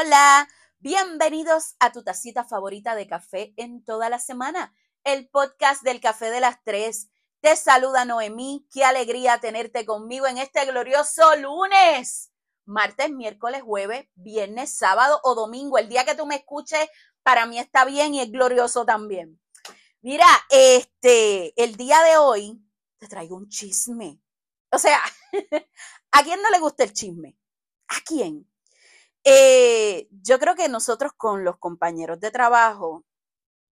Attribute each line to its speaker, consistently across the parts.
Speaker 1: Hola, bienvenidos a tu tacita favorita de café en toda la semana, el podcast del café de las tres. Te saluda Noemí, qué alegría tenerte conmigo en este glorioso lunes, martes, miércoles, jueves, viernes, sábado o domingo. El día que tú me escuches, para mí está bien y es glorioso también. Mira, este, el día de hoy te traigo un chisme. O sea, ¿a quién no le gusta el chisme? ¿A quién? Eh, yo creo que nosotros con los compañeros de trabajo,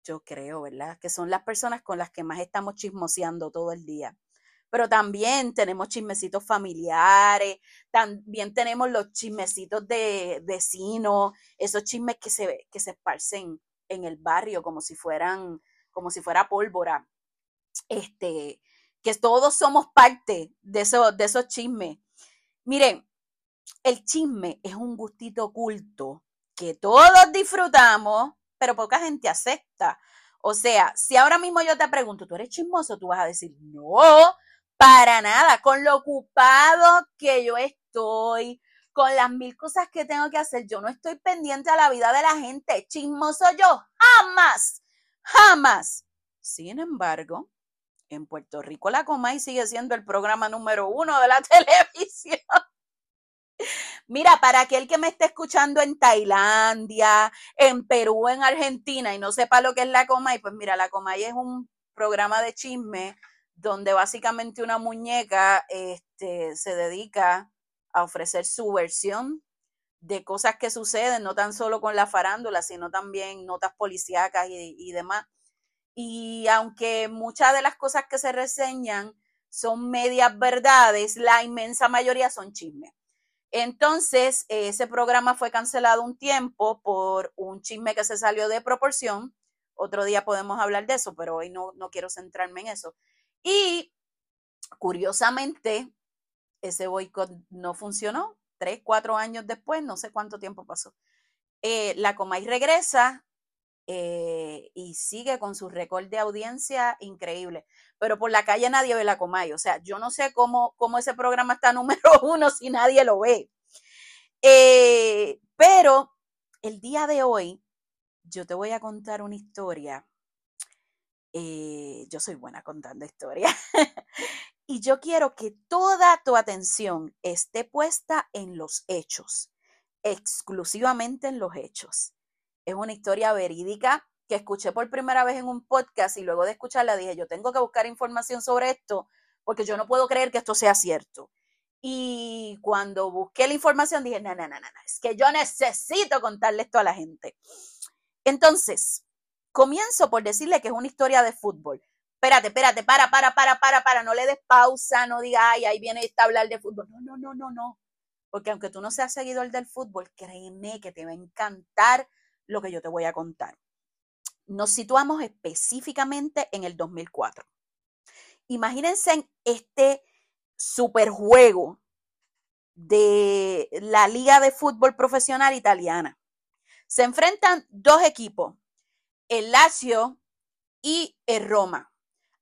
Speaker 1: yo creo, ¿verdad? Que son las personas con las que más estamos chismoseando todo el día. Pero también tenemos chismecitos familiares, también tenemos los chismecitos de vecinos, esos chismes que se, que se esparcen en el barrio como si fueran, como si fuera pólvora. Este, que todos somos parte de, eso, de esos chismes. Miren, el chisme es un gustito oculto que todos disfrutamos, pero poca gente acepta. O sea, si ahora mismo yo te pregunto, ¿tú eres chismoso? Tú vas a decir, no, para nada, con lo ocupado que yo estoy, con las mil cosas que tengo que hacer, yo no estoy pendiente a la vida de la gente. Chismoso yo, jamás, jamás. Sin embargo, en Puerto Rico la Comay sigue siendo el programa número uno de la televisión. Mira, para aquel que me esté escuchando en Tailandia, en Perú, en Argentina y no sepa lo que es la Comay, pues mira, la Comay es un programa de chisme donde básicamente una muñeca este, se dedica a ofrecer su versión de cosas que suceden, no tan solo con la farándula, sino también notas policíacas y, y demás. Y aunque muchas de las cosas que se reseñan son medias verdades, la inmensa mayoría son chismes. Entonces, ese programa fue cancelado un tiempo por un chisme que se salió de proporción. Otro día podemos hablar de eso, pero hoy no, no quiero centrarme en eso. Y curiosamente, ese boicot no funcionó. Tres, cuatro años después, no sé cuánto tiempo pasó. Eh, la Comay regresa eh, y sigue con su récord de audiencia increíble. Pero por la calle nadie ve la Comay. O sea, yo no sé cómo, cómo ese programa está número uno si nadie lo ve. Eh, pero el día de hoy yo te voy a contar una historia. Eh, yo soy buena contando historias. y yo quiero que toda tu atención esté puesta en los hechos, exclusivamente en los hechos. Es una historia verídica que escuché por primera vez en un podcast y luego de escucharla dije, yo tengo que buscar información sobre esto porque yo no puedo creer que esto sea cierto. Y cuando busqué la información dije, no, no, no, no, es que yo necesito contarle esto a la gente. Entonces, comienzo por decirle que es una historia de fútbol. Espérate, espérate, para, para, para, para, para, no le des pausa, no digas, ay, ahí viene esta hablar de fútbol. No, no, no, no, no. Porque aunque tú no seas seguidor del fútbol, créeme que te va a encantar lo que yo te voy a contar. Nos situamos específicamente en el 2004. Imagínense en este superjuego de la Liga de Fútbol Profesional Italiana. Se enfrentan dos equipos, el Lazio y el Roma.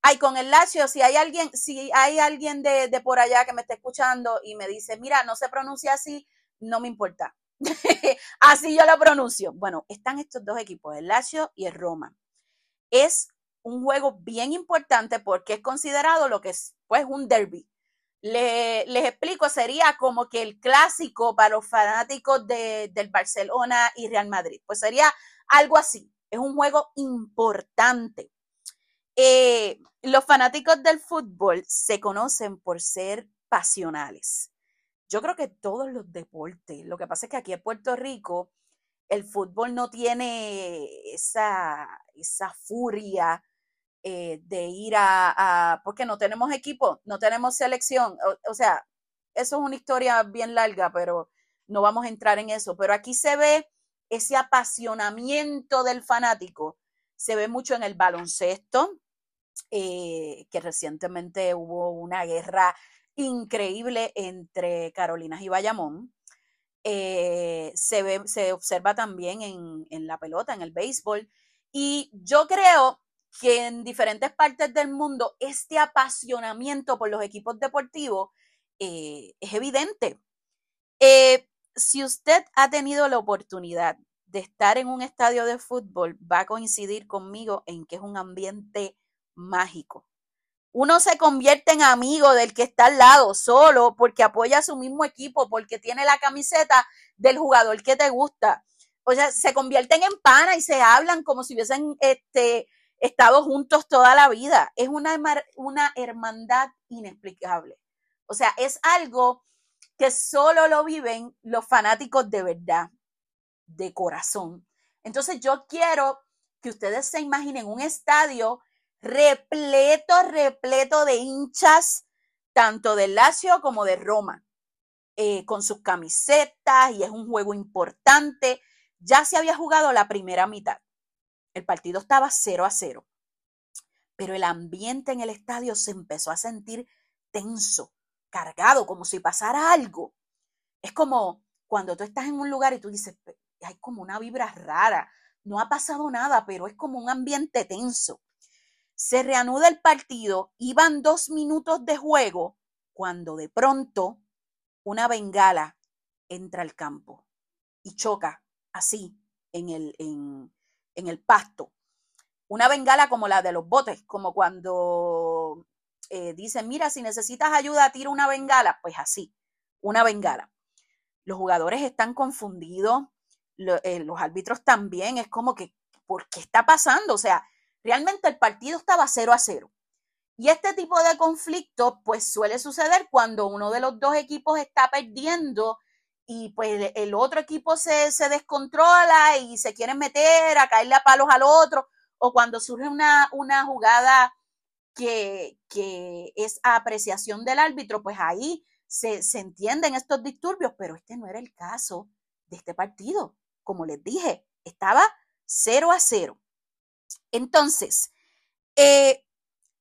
Speaker 1: Ay, con el Lazio, si hay alguien, si hay alguien de, de por allá que me está escuchando y me dice, mira, no se pronuncia así, no me importa. Así yo lo pronuncio. Bueno, están estos dos equipos, el Lazio y el Roma. Es un juego bien importante porque es considerado lo que es pues un derby. les explico, sería como que el clásico para los fanáticos de, del Barcelona y Real Madrid. Pues sería algo así. Es un juego importante. Eh, los fanáticos del fútbol se conocen por ser pasionales yo creo que todos los deportes, lo que pasa es que aquí en Puerto Rico el fútbol no tiene esa, esa furia eh, de ir a, porque no tenemos equipo, no tenemos selección, o, sea, eso es una historia bien larga, pero no vamos a entrar en eso, pero aquí se ve ese apasionamiento del fanático, se ve mucho en el baloncesto, eh, que recientemente hubo una guerra increíble entre Carolinas y Bayamón. Eh, se, ve, se observa también en, la pelota, en el béisbol. Y yo creo que en diferentes partes del mundo este apasionamiento por los equipos deportivos eh, es evidente. Eh, si usted ha tenido la oportunidad de estar en un estadio de fútbol, va a coincidir conmigo en que es un ambiente mágico. Uno se convierte en amigo del que está al lado solo porque apoya a su mismo equipo, porque tiene la camiseta del jugador que te gusta. O sea, se convierten en pana y se hablan como si hubiesen este, estado juntos toda la vida. Es una, una hermandad inexplicable. O sea, es algo que solo lo viven los fanáticos de verdad, de corazón. Entonces yo quiero que ustedes se imaginen un estadio repleto, repleto de hinchas, tanto del Lazio como de Roma, eh, con sus camisetas y es un juego importante. Ya se había jugado la primera mitad. El partido estaba 0 a 0. Pero el ambiente en el estadio se empezó a sentir tenso, cargado, como si pasara algo. Es como cuando tú estás en un lugar y tú dices, hay como una vibra rara, no ha pasado nada, pero es como un ambiente tenso. Se reanuda el partido, iban dos minutos de juego, cuando de pronto una bengala entra al campo y choca así en el, en, en el pasto. Una bengala como la de los botes, como cuando eh, dicen, mira, si necesitas ayuda, tira una bengala, pues así, una bengala. Los jugadores están confundidos, eh, los árbitros también, es como que, ¿por qué está pasando? O sea, realmente el partido estaba 0 a 0. Y este tipo de conflicto, pues suele suceder cuando uno de los dos equipos está perdiendo y pues el otro equipo se, se descontrola y se quiere meter a caerle a palos al otro, o cuando surge una, una jugada que, que, es apreciación del árbitro, pues ahí se, se entienden estos disturbios, pero este no era el caso de este partido. Como les dije, estaba 0 a 0. Entonces, eh,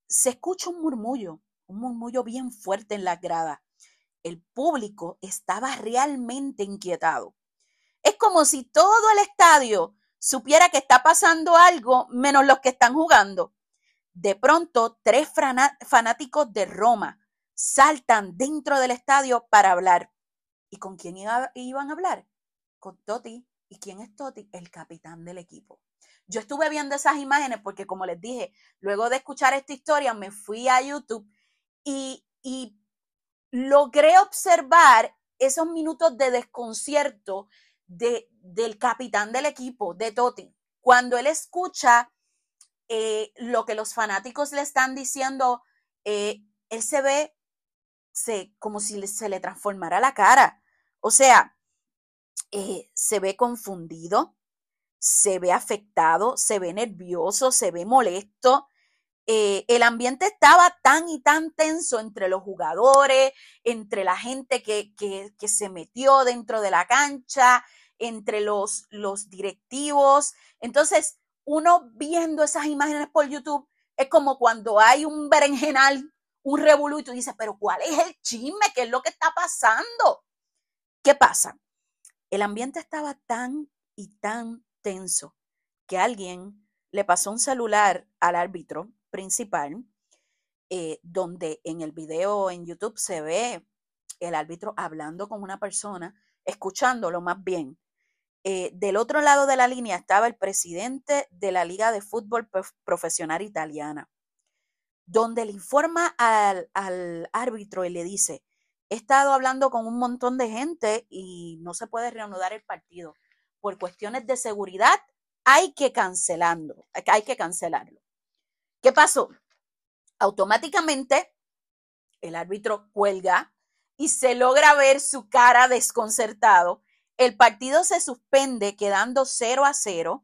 Speaker 1: se escucha un murmullo, un murmullo bien fuerte en la grada el público estaba realmente inquietado. Es como si todo el estadio supiera que está pasando algo menos los que están jugando. De pronto, tres fanáticos de Roma saltan dentro del estadio para hablar. ¿Y con quién iban a hablar? Con Totti. ¿Y quién es Totti? El capitán del equipo. Yo estuve viendo esas imágenes porque, como les dije, luego de escuchar esta historia, me fui a YouTube y, y logré observar esos minutos de desconcierto de, del capitán del equipo, de Totti, cuando él escucha eh, lo que los fanáticos le están diciendo, eh, él se ve se, como si se le transformara la cara. O sea, eh, se ve confundido, se ve afectado, se ve nervioso, se ve molesto, eh, el ambiente estaba tan y tan tenso entre los jugadores, entre la gente que, que, se metió dentro de la cancha, entre los, los directivos. Entonces, uno viendo esas imágenes por YouTube, es como cuando hay un berenjenal, un revolú, y tú dices, pero ¿cuál es el chisme? ¿Qué es lo que está pasando? ¿Qué pasa? El ambiente estaba tan y tan que alguien le pasó un celular al árbitro principal, eh, donde en el video en YouTube se ve el árbitro hablando con una persona, escuchándolo más bien. Eh, del otro lado de la línea estaba el presidente de la Liga de Fútbol Profesional Italiana, donde le informa al, al árbitro y le dice, he estado hablando con un montón de gente y no se puede reanudar el partido. Por cuestiones de seguridad hay que cancelarlo, hay que cancelarlo. ¿Qué pasó? Automáticamente el árbitro cuelga y se logra ver su cara desconcertado. El partido se suspende quedando 0 a 0.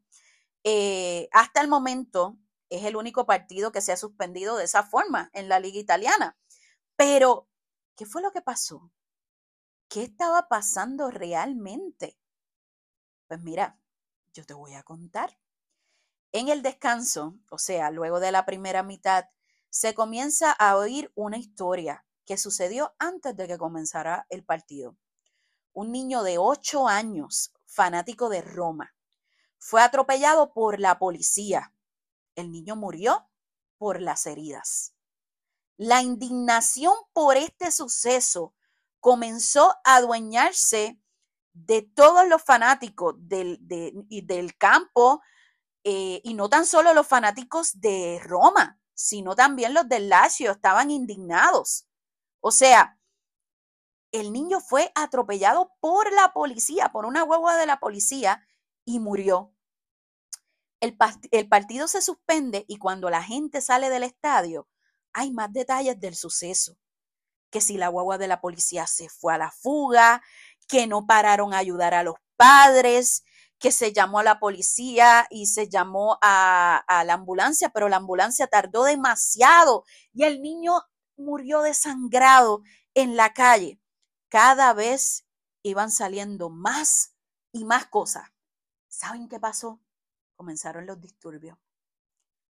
Speaker 1: Eh, hasta el momento es el único partido que se ha suspendido de esa forma en la liga italiana. Pero, ¿qué fue lo que pasó? ¿Qué estaba pasando realmente? Pues mira, yo te voy a contar. En el descanso, o sea, luego de la primera mitad, se comienza a oír una historia que sucedió antes de que comenzara el partido. Un niño de 8 años, fanático de Roma, fue atropellado por la policía. El niño murió por las heridas. La indignación por este suceso comenzó a adueñarse de todos los fanáticos del, del campo, eh, y no tan solo los fanáticos de Roma, sino también los del Lazio, estaban indignados. O sea, el niño fue atropellado por la policía, por una hueva de la policía, y murió. El, el, partido se suspende y cuando la gente sale del estadio, hay más detalles del suceso. Que si la guagua de la policía se fue a la fuga, que no pararon a ayudar a los padres, que se llamó a la policía y se llamó a, la ambulancia, pero la ambulancia tardó demasiado y el niño murió desangrado en la calle. Cada vez iban saliendo más y más cosas. ¿Saben qué pasó? Comenzaron los disturbios.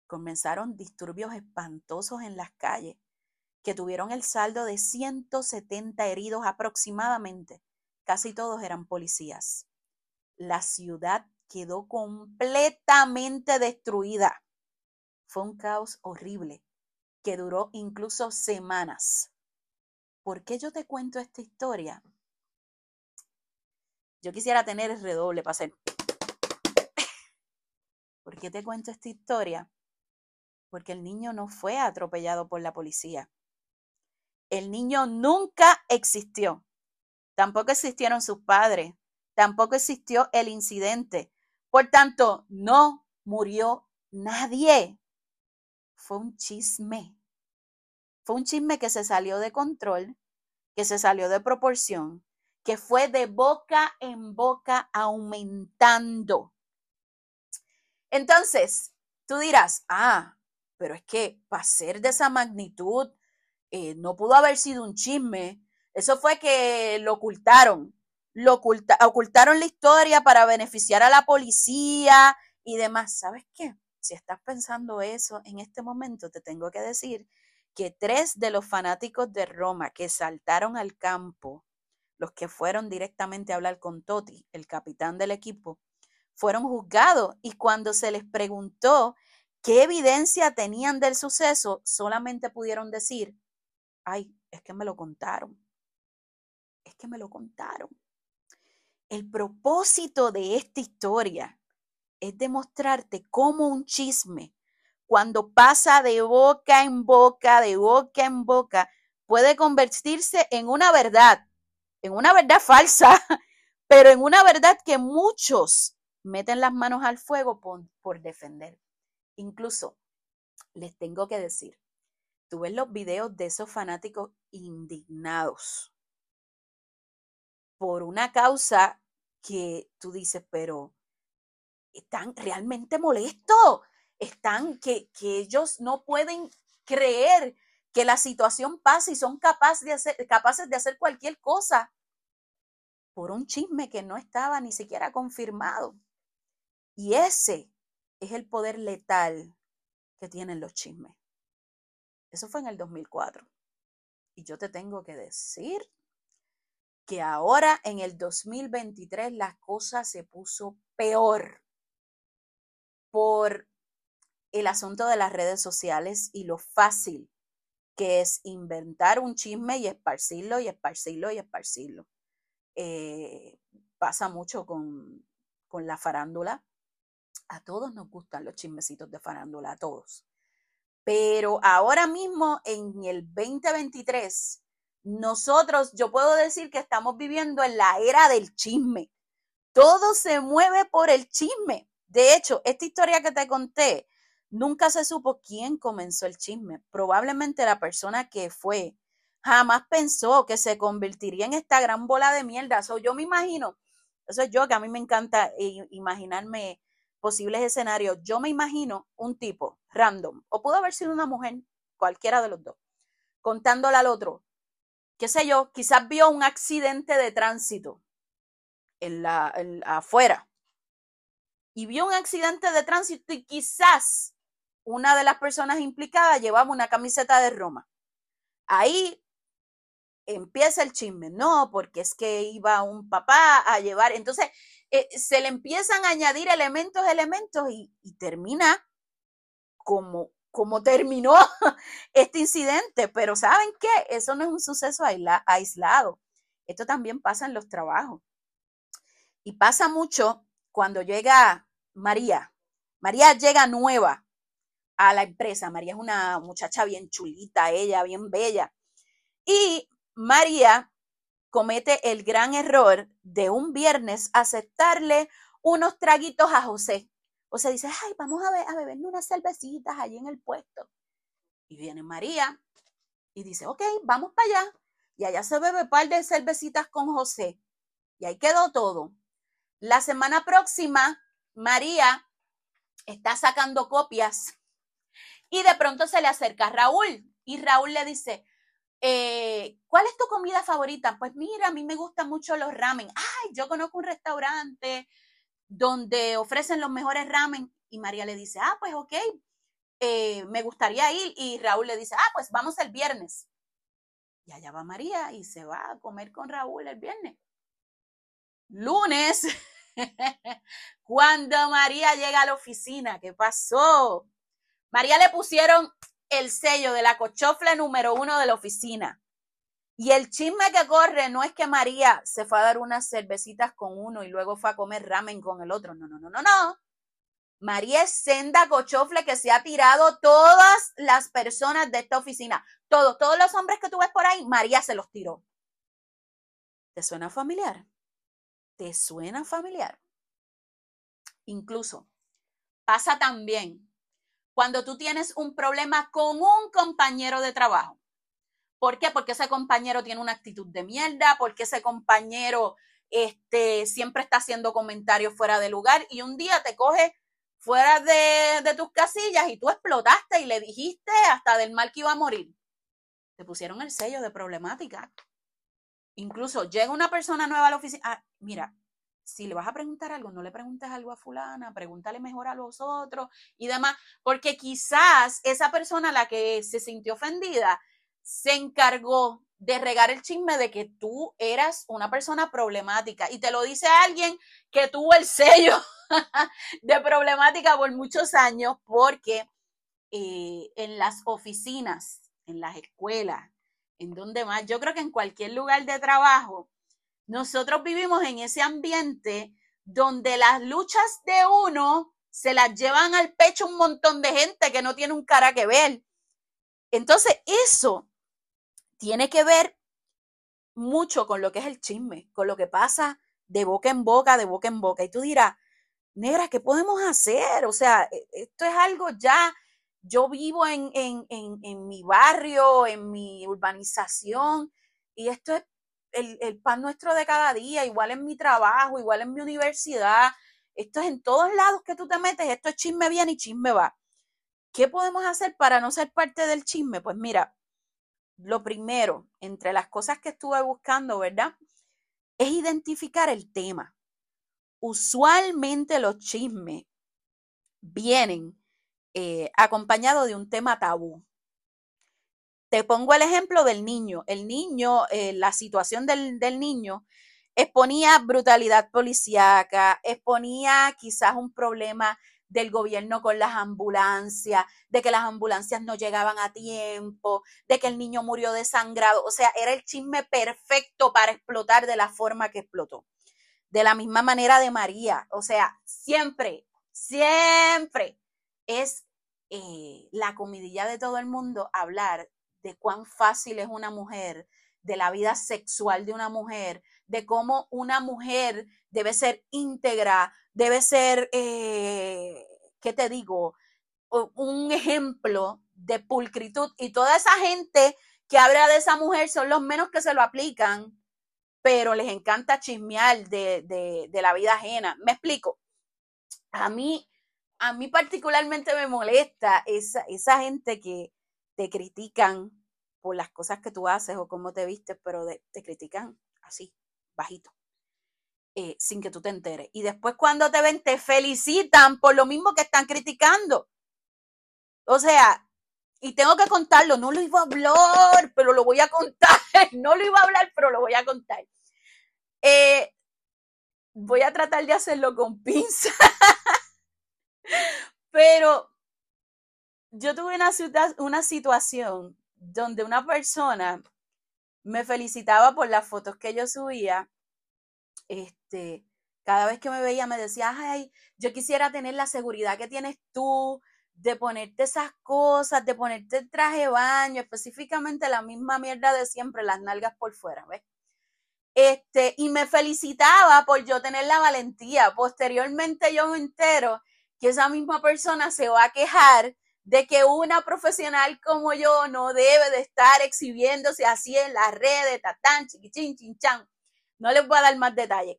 Speaker 1: Comenzaron disturbios espantosos en las calles que tuvieron el saldo de 170 heridos aproximadamente. Casi todos eran policías la ciudad quedó completamente destruida. Fue un caos horrible que duró incluso semanas. ¿Por qué yo te cuento esta historia? Yo quisiera tener el redoble para hacer. ¿Por qué te cuento esta historia? Porque el niño no fue atropellado por la policía. El niño nunca existió. Tampoco existieron sus padres tampoco existió el incidente. Por tanto, no murió nadie. Fue un chisme. Fue un chisme que se salió de control, que se salió de proporción, que fue de boca en boca aumentando. Entonces, tú dirás, ah, pero es que para ser de esa magnitud, eh, no pudo haber sido un chisme. Eso fue que lo ocultaron lo ocultaron la historia para beneficiar a la policía y demás. ¿Sabes qué? Si estás pensando eso en este momento, te tengo que decir que tres de los fanáticos de Roma que saltaron al campo, los que fueron directamente a hablar con Totti, el capitán del equipo, fueron juzgados y cuando se les preguntó qué evidencia tenían del suceso, solamente pudieron decir, ay, es que me lo contaron, me lo contaron. El propósito de esta historia es demostrarte cómo un chisme, cuando pasa de boca en boca, de boca en boca, puede convertirse en una verdad, en una verdad falsa, pero en una verdad que muchos meten las manos al fuego por, por defender. Incluso les tengo que decir, tú ves los videos de esos fanáticos indignados por una causa que tú dices, pero están realmente molestos, están que, que ellos no pueden creer que la situación pase y son capaces de, hacer, capaces de hacer cualquier cosa por un chisme que no estaba ni siquiera confirmado. Y ese es el poder letal que tienen los chismes. Eso fue en el 2004. Y yo te tengo que decir que ahora en el 2023 la cosa se puso peor por el asunto de las redes sociales y lo fácil que es inventar un chisme y esparcirlo y esparcirlo y esparcirlo. Eh, pasa mucho con, con la farándula. A todos nos gustan los chismecitos de farándula, a todos. Pero ahora mismo, en el 2023, nosotros, yo puedo decir que estamos viviendo en la era del chisme. Todo se mueve por el chisme. De hecho, esta historia que te conté, nunca se supo quién comenzó el chisme. Probablemente la persona que fue jamás pensó que se convertiría en esta gran bola de mierda. So, yo me imagino, eso es yo que a mí me encanta imaginarme posibles escenarios. Yo me imagino un tipo random, o pudo haber sido una mujer, cualquiera de los dos, contándole al otro, qué sé yo, quizás vio un accidente de tránsito en la, afuera y vio un accidente de tránsito y quizás una de las personas implicadas llevaba una camiseta de Roma. Ahí empieza el chisme, no, porque es que iba un papá a llevar, entonces eh, se le empiezan a añadir elementos, elementos y, y termina como cómo terminó este incidente, pero ¿saben qué? Eso no es un suceso aislado. Esto también pasa en los trabajos. Y pasa mucho cuando llega María. María llega nueva a la empresa. María es una muchacha bien chulita, ella, bien bella. Y María comete el gran error de un viernes aceptarle unos traguitos a José. José dice, ay, vamos a, ver, a unas cervecitas allí en el puesto. Y viene María y dice, ok, vamos para allá. Y allá se bebe un par de cervecitas con José. Y ahí quedó todo. La semana próxima, María está sacando copias y de pronto se le acerca Raúl y Raúl le dice, eh, ¿cuál es tu comida favorita? Pues mira, a mí me gustan mucho los ramen. Ay, yo conozco un restaurante donde ofrecen los mejores ramen. Y María le dice, ah, pues ok, eh, me gustaría ir. Y Raúl le dice, ah, pues vamos el viernes. Y allá va María y se va a comer con Raúl el viernes. Lunes, cuando María llega a la oficina, ¿qué pasó? María le pusieron el sello de la cochofla número uno de la oficina. Y el chisme que corre no es que María se fue a dar unas cervecitas con uno y luego fue a comer ramen con el otro. No, no, no, no, no. María es senda cochofle que se ha tirado todas las personas de esta oficina. Todos, todos los hombres que tú ves por ahí, María se los tiró. ¿Te suena familiar? ¿Te suena familiar? Incluso pasa también cuando tú tienes un problema con un compañero de trabajo. ¿Por qué? Porque ese compañero tiene una actitud de mierda, porque ese compañero este, siempre está haciendo comentarios fuera de lugar y un día te coge fuera de, tus casillas y tú explotaste y le dijiste hasta del mal que iba a morir. Te pusieron el sello de problemática. Incluso llega una persona nueva a la oficina. Ah, mira, si le vas a preguntar algo, no le preguntes algo a fulana, pregúntale mejor a los otros y demás, porque quizás esa persona a la que se sintió ofendida se encargó de regar el chisme de que tú eras una persona problemática y te lo dice alguien que tuvo el sello de problemática por muchos años porque eh, en las oficinas, en las escuelas, en donde más, yo creo que en cualquier lugar de trabajo, nosotros vivimos en ese ambiente donde las luchas de uno se las llevan al pecho un montón de gente que no tiene un cara que ver. Entonces, eso tiene que ver mucho con lo que es el chisme, con lo que pasa de boca en boca, de boca en boca. Y tú dirás, negra, ¿qué podemos hacer? O sea, e, esto es algo ya, yo vivo en, en, en, en mi barrio, en mi urbanización, y esto es el, pan nuestro de cada día, igual en mi trabajo, igual en mi universidad. Esto es en todos lados que tú te metes, esto es chisme bien y chisme va. ¿Qué podemos hacer para no ser parte del chisme? Pues mira, lo primero, entre las cosas que estuve buscando, ¿verdad? Es identificar el tema. Usualmente los chismes vienen eh, acompañados de un tema tabú. Te pongo el ejemplo del niño. El niño, eh, la situación del, del niño exponía brutalidad policíaca, exponía quizás un problema del gobierno con las ambulancias, de que las ambulancias no llegaban a tiempo, de que el niño murió desangrado. O sea, era el chisme perfecto para explotar de la forma que explotó. De la misma manera de María. O sea, siempre, siempre es eh, la comidilla de todo el mundo hablar de cuán fácil es una mujer, de la vida sexual de una mujer, de cómo una mujer debe ser íntegra, debe ser, eh, ¿qué te digo? Un ejemplo de pulcritud. Y toda esa gente que habla de esa mujer son los menos que se lo aplican, pero les encanta chismear de, de la vida ajena. Me explico. A mí, a mí particularmente me molesta esa, esa gente que, te critican por las cosas que tú haces o cómo te vistes, pero te critican así, bajito, eh, sin que tú te enteres. Y después cuando te ven, te felicitan por lo mismo que están criticando. O sea, y tengo que contarlo, no lo iba a hablar, pero lo voy a contar. No lo iba a hablar, pero lo voy a contar. Eh, voy a tratar de hacerlo con pinza. pero yo tuve una, una situación donde una persona me felicitaba por las fotos que yo subía, este, Cada vez que me veía me decía, ay, yo quisiera tener la seguridad que tienes tú, de ponerte esas cosas, de ponerte el traje de baño, específicamente la misma mierda de siempre, las nalgas por fuera, ¿ves? Este, y me felicitaba por yo tener la valentía. Posteriormente yo me entero que esa misma persona se va a quejar de que una profesional como yo no debe de estar exhibiéndose así en las redes, tatán, chiquichín, chinchan. No les voy a dar más detalles.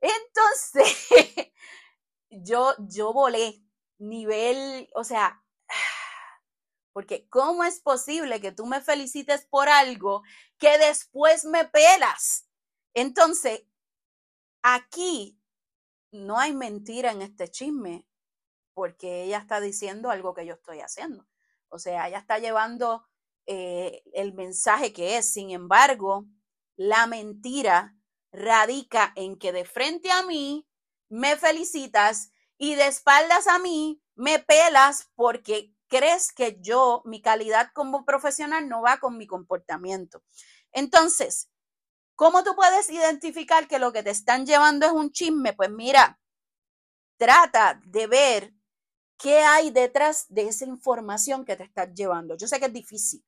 Speaker 1: Entonces, yo, yo volé nivel, o sea, porque ¿cómo es posible que tú me felicites por algo que después me pelas? Entonces, aquí no hay mentira en este chisme, porque ella está diciendo algo que yo estoy haciendo. O sea, ella está llevando eh, el mensaje que es. Sin embargo, la mentira radica en que de frente a mí me felicitas y de espaldas a mí me pelas porque crees que yo, mi calidad como profesional no va con mi comportamiento. Entonces, ¿cómo tú puedes identificar que lo que te están llevando es un chisme? Pues mira, trata de ver qué hay detrás de esa información que te estás llevando. Yo sé que es difícil,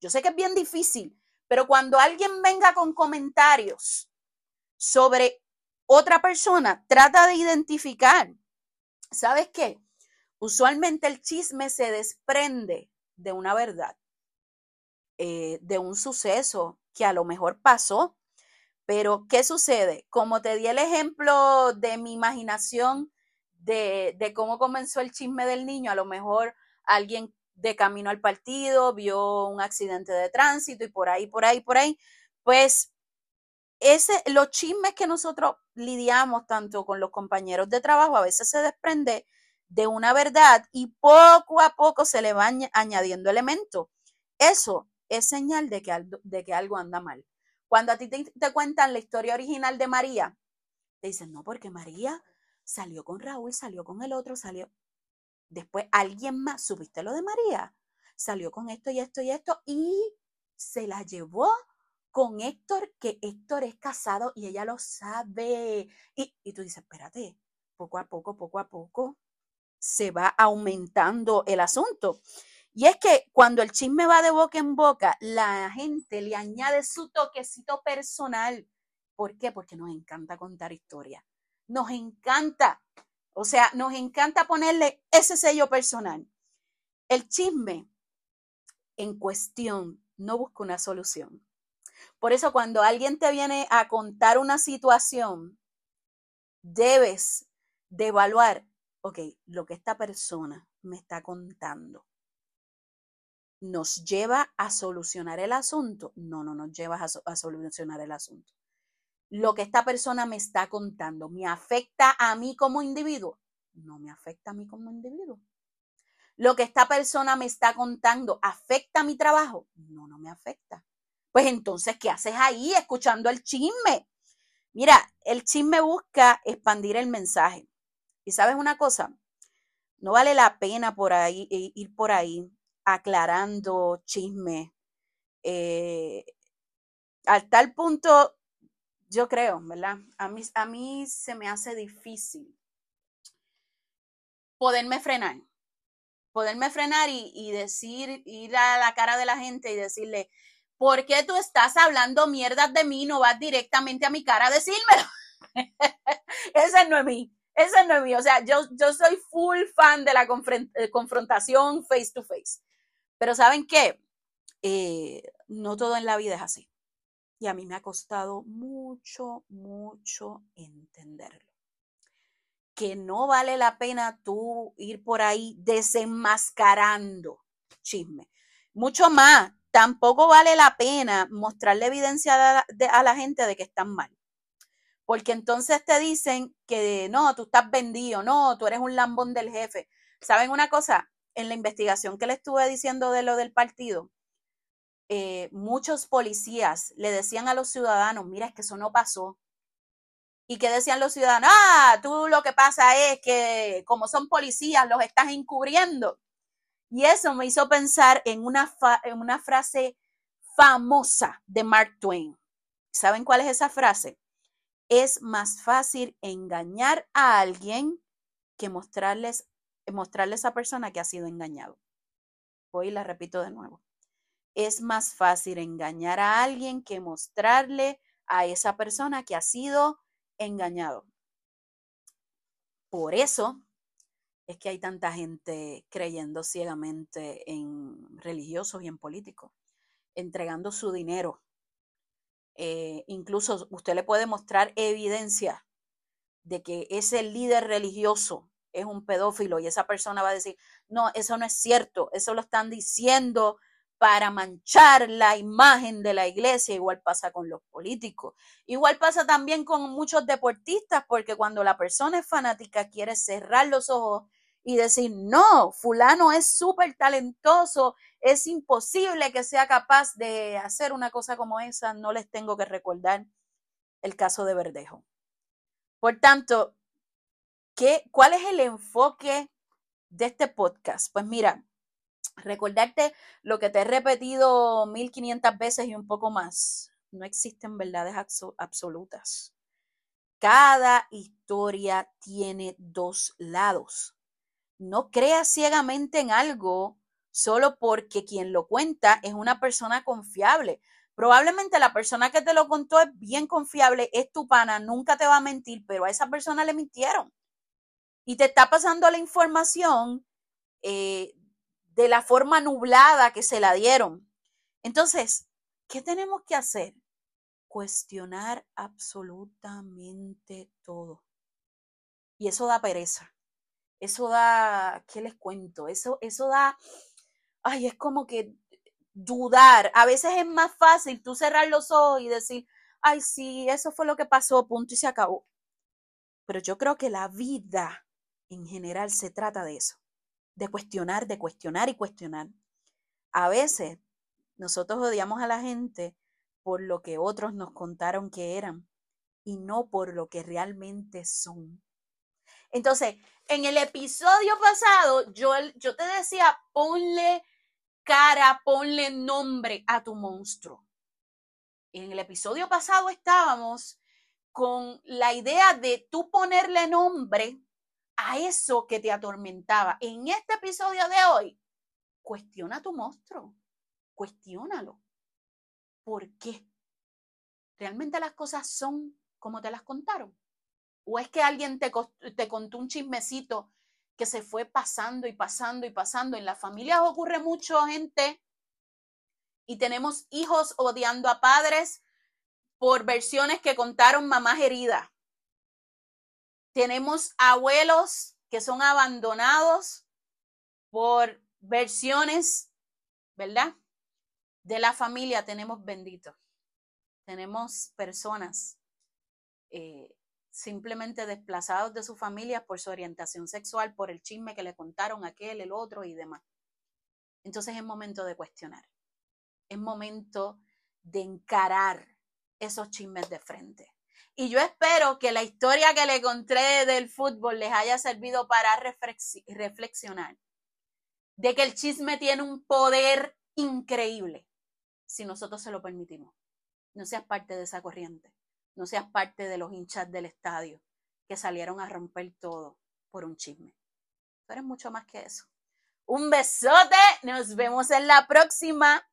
Speaker 1: yo sé que es bien difícil, pero cuando alguien venga con comentarios sobre otra persona, trata de identificar, ¿sabes qué? Usualmente el chisme se desprende de una verdad, eh, de un suceso que a lo mejor pasó, pero ¿qué sucede? Como te di el ejemplo de mi imaginación de, de cómo comenzó el chisme del niño, a lo mejor alguien de camino al partido vio un accidente de tránsito y por ahí, por ahí, por ahí, pues ese, los chismes que nosotros lidiamos tanto con los compañeros de trabajo a veces se desprende de una verdad y poco a poco se le va añadiendo elementos. Eso es señal de que, de que algo anda mal. Cuando a ti te, te, cuentan la historia original de María, te dicen, no, porque María salió con Raúl, salió con el otro, salió. Después alguien más, ¿supiste lo de María? Salió con esto y esto y esto y se la llevó con Héctor, que Héctor es casado y ella lo sabe. Y, y tú dices, espérate, poco a poco, poco a poco se va aumentando el asunto. Y es que cuando el chisme va de boca en boca, la gente le añade su toquecito personal. ¿Por qué? Porque nos encanta contar historias. Nos encanta. O sea, nos encanta ponerle ese sello personal. El chisme en cuestión no busca una solución. Por eso cuando alguien te viene a contar una situación, debes de evaluar ok, lo que esta persona me está contando nos lleva a solucionar el asunto. No, no nos lleva a, solucionar el asunto. Lo que esta persona me está contando, ¿me afecta a mí como individuo? No me afecta a mí como individuo. Lo que esta persona me está contando, ¿afecta a mi trabajo? No, no me afecta. Pues entonces, ¿qué haces ahí escuchando el chisme? Mira, el chisme busca expandir el mensaje. Y sabes una cosa, no vale la pena por ahí ir por ahí aclarando chisme. Eh, al tal punto, yo creo, ¿verdad? A mí, a mí se me hace difícil poderme frenar. Poderme frenar y, decir, ir a la cara de la gente y decirle, ¿por qué tú estás hablando mierdas de mí? No vas directamente a mi cara a decírmelo. Ese no es mí. Ese no es mío. O sea, yo, yo soy full fan de la eh, confrontación face to face. Pero ¿saben qué? Eh, no todo en la vida es así. Y a mí me ha costado mucho, mucho entenderlo. Que no vale la pena tú ir por ahí desenmascarando chisme. Mucho más, tampoco vale la pena mostrarle evidencia a la gente de que están mal porque entonces te dicen que no, tú estás vendido, no, tú eres un lambón del jefe. ¿Saben una cosa? En la investigación que le estuve diciendo de lo del partido, eh, muchos policías le decían a los ciudadanos, mira, es que eso no pasó. ¿Y qué decían los ciudadanos? Ah, tú lo que pasa es que como son policías, los estás encubriendo. Y eso me hizo pensar en una, en una frase famosa de Mark Twain. ¿Saben cuál es esa frase? es más fácil engañar a alguien que mostrarles, mostrarle a esa persona que ha sido engañado. Hoy la repito de nuevo. Es más fácil engañar a alguien que mostrarle a esa persona que ha sido engañado. Por eso es que hay tanta gente creyendo ciegamente en religiosos y en políticos, entregando su dinero. Eh, incluso usted le puede mostrar evidencia de que ese líder religioso es un pedófilo y esa persona va a decir, no, eso no es cierto, eso lo están diciendo para manchar la imagen de la iglesia, igual pasa con los políticos, igual pasa también con muchos deportistas, porque cuando la persona es fanática quiere cerrar los ojos y decir, no, fulano es súper talentoso, es imposible que sea capaz de hacer una cosa como esa, no les tengo que recordar el caso de Verdejo. Por tanto, ¿qué, ¿cuál es el enfoque de este podcast? Pues mira, recordarte lo que te he repetido 1500 veces y un poco más. No existen verdades absolutas. Cada historia tiene dos lados. No creas ciegamente en algo solo porque quien lo cuenta es una persona confiable. Probablemente la persona que te lo contó es bien confiable, es tu pana, nunca te va a mentir, pero a esa persona le mintieron. Y te está pasando la información eh, de la forma nublada que se la dieron. Entonces, ¿qué tenemos que hacer? Cuestionar absolutamente todo. Y eso da pereza. Eso da, ¿qué les cuento? Eso, eso da, ay, es como que dudar. A veces es más fácil tú cerrar los ojos y decir, ay, sí, eso fue lo que pasó, punto y se acabó. Pero yo creo que la vida en general se trata de eso de cuestionar, de cuestionar y cuestionar. A veces nosotros odiamos a la gente por lo que otros nos contaron que eran y no por lo que realmente son. Entonces, en el episodio pasado, yo, yo te decía, ponle cara, ponle nombre a tu monstruo. En el episodio pasado estábamos con la idea de tú ponerle nombre a eso que te atormentaba. En este episodio de hoy, cuestiona tu monstruo, cuestiónalo. ¿Por qué? ¿Realmente las cosas son como te las contaron? ¿O es que alguien te, te contó un chismecito que se fue pasando y pasando y pasando? En las familias ocurre mucho, gente, y tenemos hijos odiando a padres por versiones que contaron mamás heridas. Tenemos abuelos que son abandonados por versiones, ¿verdad? De la familia tenemos benditos. Tenemos personas eh, simplemente desplazados de su familia por su orientación sexual, por el chisme que le contaron aquel, el otro y demás. Entonces es momento de cuestionar. Es momento de encarar esos chismes de frente. Y yo espero que la historia que le conté del fútbol les haya servido para reflexionar de que el chisme tiene un poder increíble si nosotros se lo permitimos. No seas parte de esa corriente, no seas parte de los hinchas del estadio que salieron a romper todo por un chisme. Tú eres mucho más que eso. Un besote, nos vemos en la próxima.